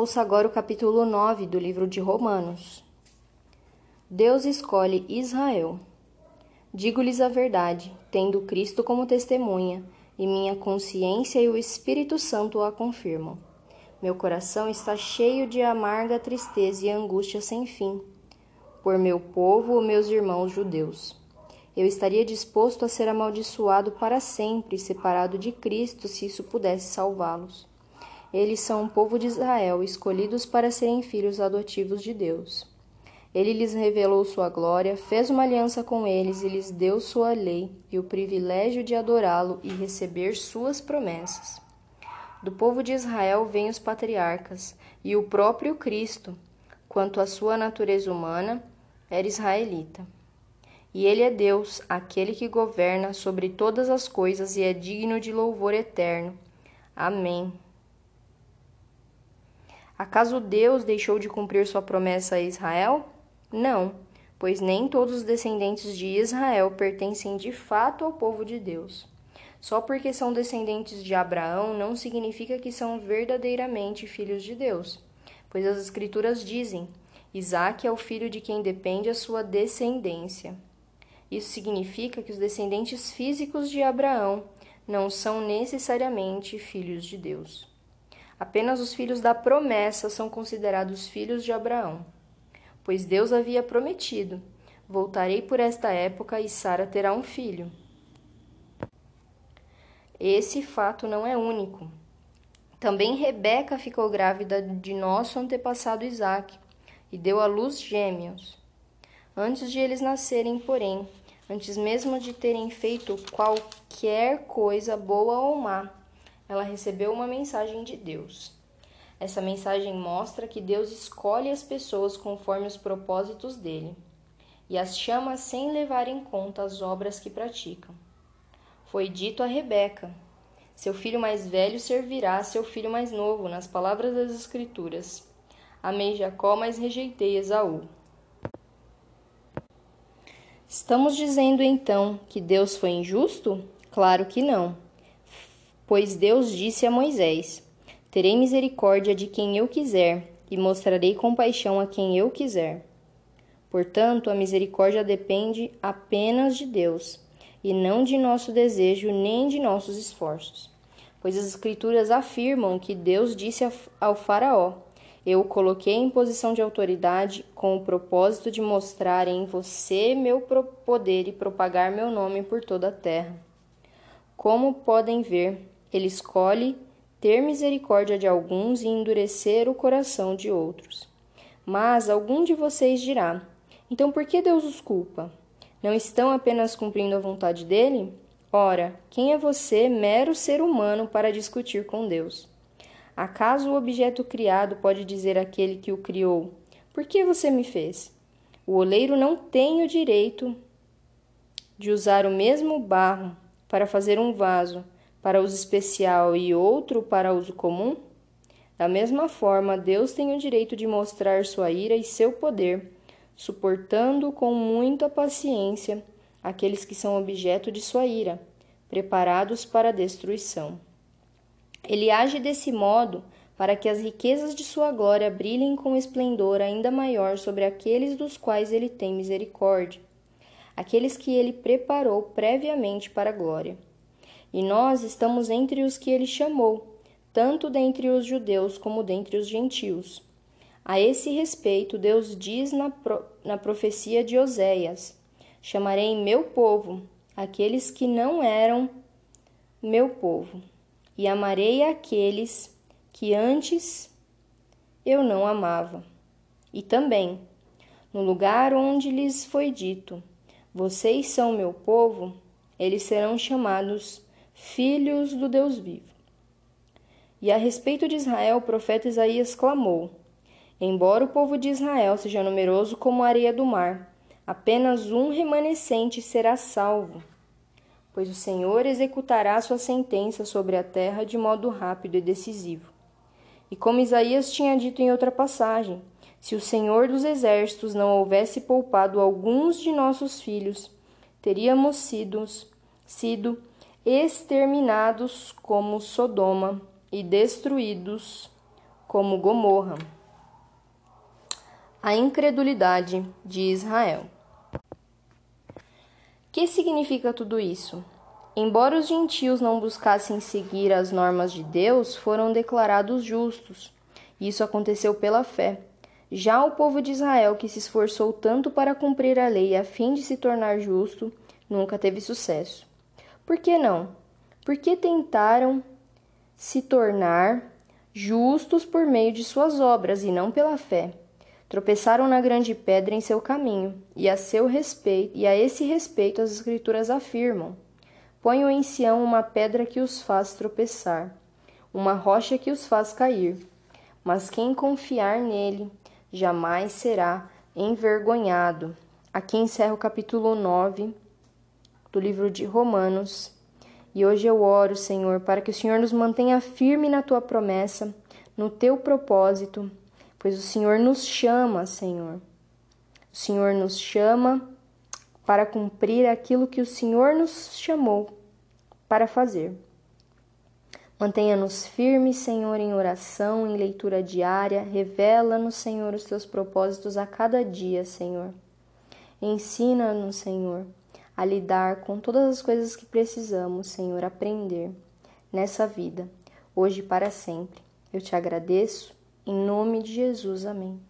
Ouça agora o capítulo 9 do livro de Romanos. Deus escolhe Israel. Digo-lhes a verdade, tendo Cristo como testemunha, e minha consciência e o Espírito Santo a confirmam. Meu coração está cheio de amarga tristeza e angústia sem fim, por meu povo, meus irmãos judeus. Eu estaria disposto a ser amaldiçoado para sempre, separado de Cristo, se isso pudesse salvá-los. Eles são o povo de Israel, escolhidos para serem filhos adotivos de Deus. Ele lhes revelou sua glória, fez uma aliança com eles e lhes deu sua lei e o privilégio de adorá-lo e receber suas promessas. Do povo de Israel vêm os patriarcas e o próprio Cristo, quanto à sua natureza humana, era israelita. E ele é Deus, aquele que governa sobre todas as coisas e é digno de louvor eterno. Amém. Acaso Deus deixou de cumprir sua promessa a Israel? Não, pois nem todos os descendentes de Israel pertencem de fato ao povo de Deus. Só porque são descendentes de Abraão não significa que são verdadeiramente filhos de Deus, pois as Escrituras dizem: Isaac é o filho de quem depende a sua descendência. Isso significa que os descendentes físicos de Abraão não são necessariamente filhos de Deus. Apenas os filhos da promessa são considerados filhos de Abraão, pois Deus havia prometido: Voltarei por esta época e Sara terá um filho. Esse fato não é único. Também Rebeca ficou grávida de nosso antepassado Isaque e deu à luz gêmeos. Antes de eles nascerem, porém, antes mesmo de terem feito qualquer coisa boa ou má, ela recebeu uma mensagem de Deus. Essa mensagem mostra que Deus escolhe as pessoas conforme os propósitos dele e as chama sem levar em conta as obras que praticam. Foi dito a Rebeca: Seu filho mais velho servirá a seu filho mais novo, nas palavras das Escrituras. Amei Jacó, mas rejeitei Esaú. Estamos dizendo então que Deus foi injusto? Claro que não. Pois Deus disse a Moisés: Terei misericórdia de quem eu quiser e mostrarei compaixão a quem eu quiser. Portanto, a misericórdia depende apenas de Deus e não de nosso desejo nem de nossos esforços. Pois as Escrituras afirmam que Deus disse ao Faraó: Eu o coloquei em posição de autoridade com o propósito de mostrar em você meu poder e propagar meu nome por toda a terra. Como podem ver, ele escolhe ter misericórdia de alguns e endurecer o coração de outros. Mas algum de vocês dirá: então por que Deus os culpa? Não estão apenas cumprindo a vontade dele? Ora, quem é você, mero ser humano, para discutir com Deus? Acaso o objeto criado pode dizer àquele que o criou: Por que você me fez? O oleiro não tem o direito de usar o mesmo barro para fazer um vaso para uso especial e outro para uso comum? Da mesma forma, Deus tem o direito de mostrar sua ira e seu poder, suportando com muita paciência aqueles que são objeto de sua ira, preparados para a destruição. Ele age desse modo para que as riquezas de sua glória brilhem com esplendor ainda maior sobre aqueles dos quais ele tem misericórdia, aqueles que ele preparou previamente para a glória. E nós estamos entre os que ele chamou, tanto dentre os judeus como dentre os gentios. A esse respeito, Deus diz na, pro, na profecia de Oséias: Chamarei meu povo, aqueles que não eram meu povo, e amarei aqueles que antes eu não amava. E também, no lugar onde lhes foi dito: Vocês são meu povo, eles serão chamados filhos do Deus vivo. E a respeito de Israel, o profeta Isaías clamou: Embora o povo de Israel seja numeroso como a areia do mar, apenas um remanescente será salvo. Pois o Senhor executará sua sentença sobre a terra de modo rápido e decisivo. E como Isaías tinha dito em outra passagem, se o Senhor dos exércitos não houvesse poupado alguns de nossos filhos, teríamos sido, sido exterminados como Sodoma e destruídos como Gomorra. A incredulidade de Israel. Que significa tudo isso? Embora os gentios não buscassem seguir as normas de Deus, foram declarados justos. Isso aconteceu pela fé. Já o povo de Israel, que se esforçou tanto para cumprir a lei a fim de se tornar justo, nunca teve sucesso. Por que não? Porque tentaram se tornar justos por meio de suas obras e não pela fé. Tropeçaram na grande pedra em seu caminho, e a seu respeito, e a esse respeito as escrituras afirmam: Ponham em Sião uma pedra que os faz tropeçar, uma rocha que os faz cair. Mas quem confiar nele jamais será envergonhado. Aqui encerra o capítulo 9 do livro de Romanos. E hoje eu oro, Senhor, para que o Senhor nos mantenha firme na tua promessa, no teu propósito, pois o Senhor nos chama, Senhor. O Senhor nos chama para cumprir aquilo que o Senhor nos chamou para fazer. Mantenha-nos firmes, Senhor, em oração, em leitura diária. Revela-nos, Senhor, os teus propósitos a cada dia, Senhor. Ensina-nos, Senhor, a lidar com todas as coisas que precisamos, Senhor, aprender nessa vida, hoje e para sempre. Eu te agradeço, em nome de Jesus. Amém.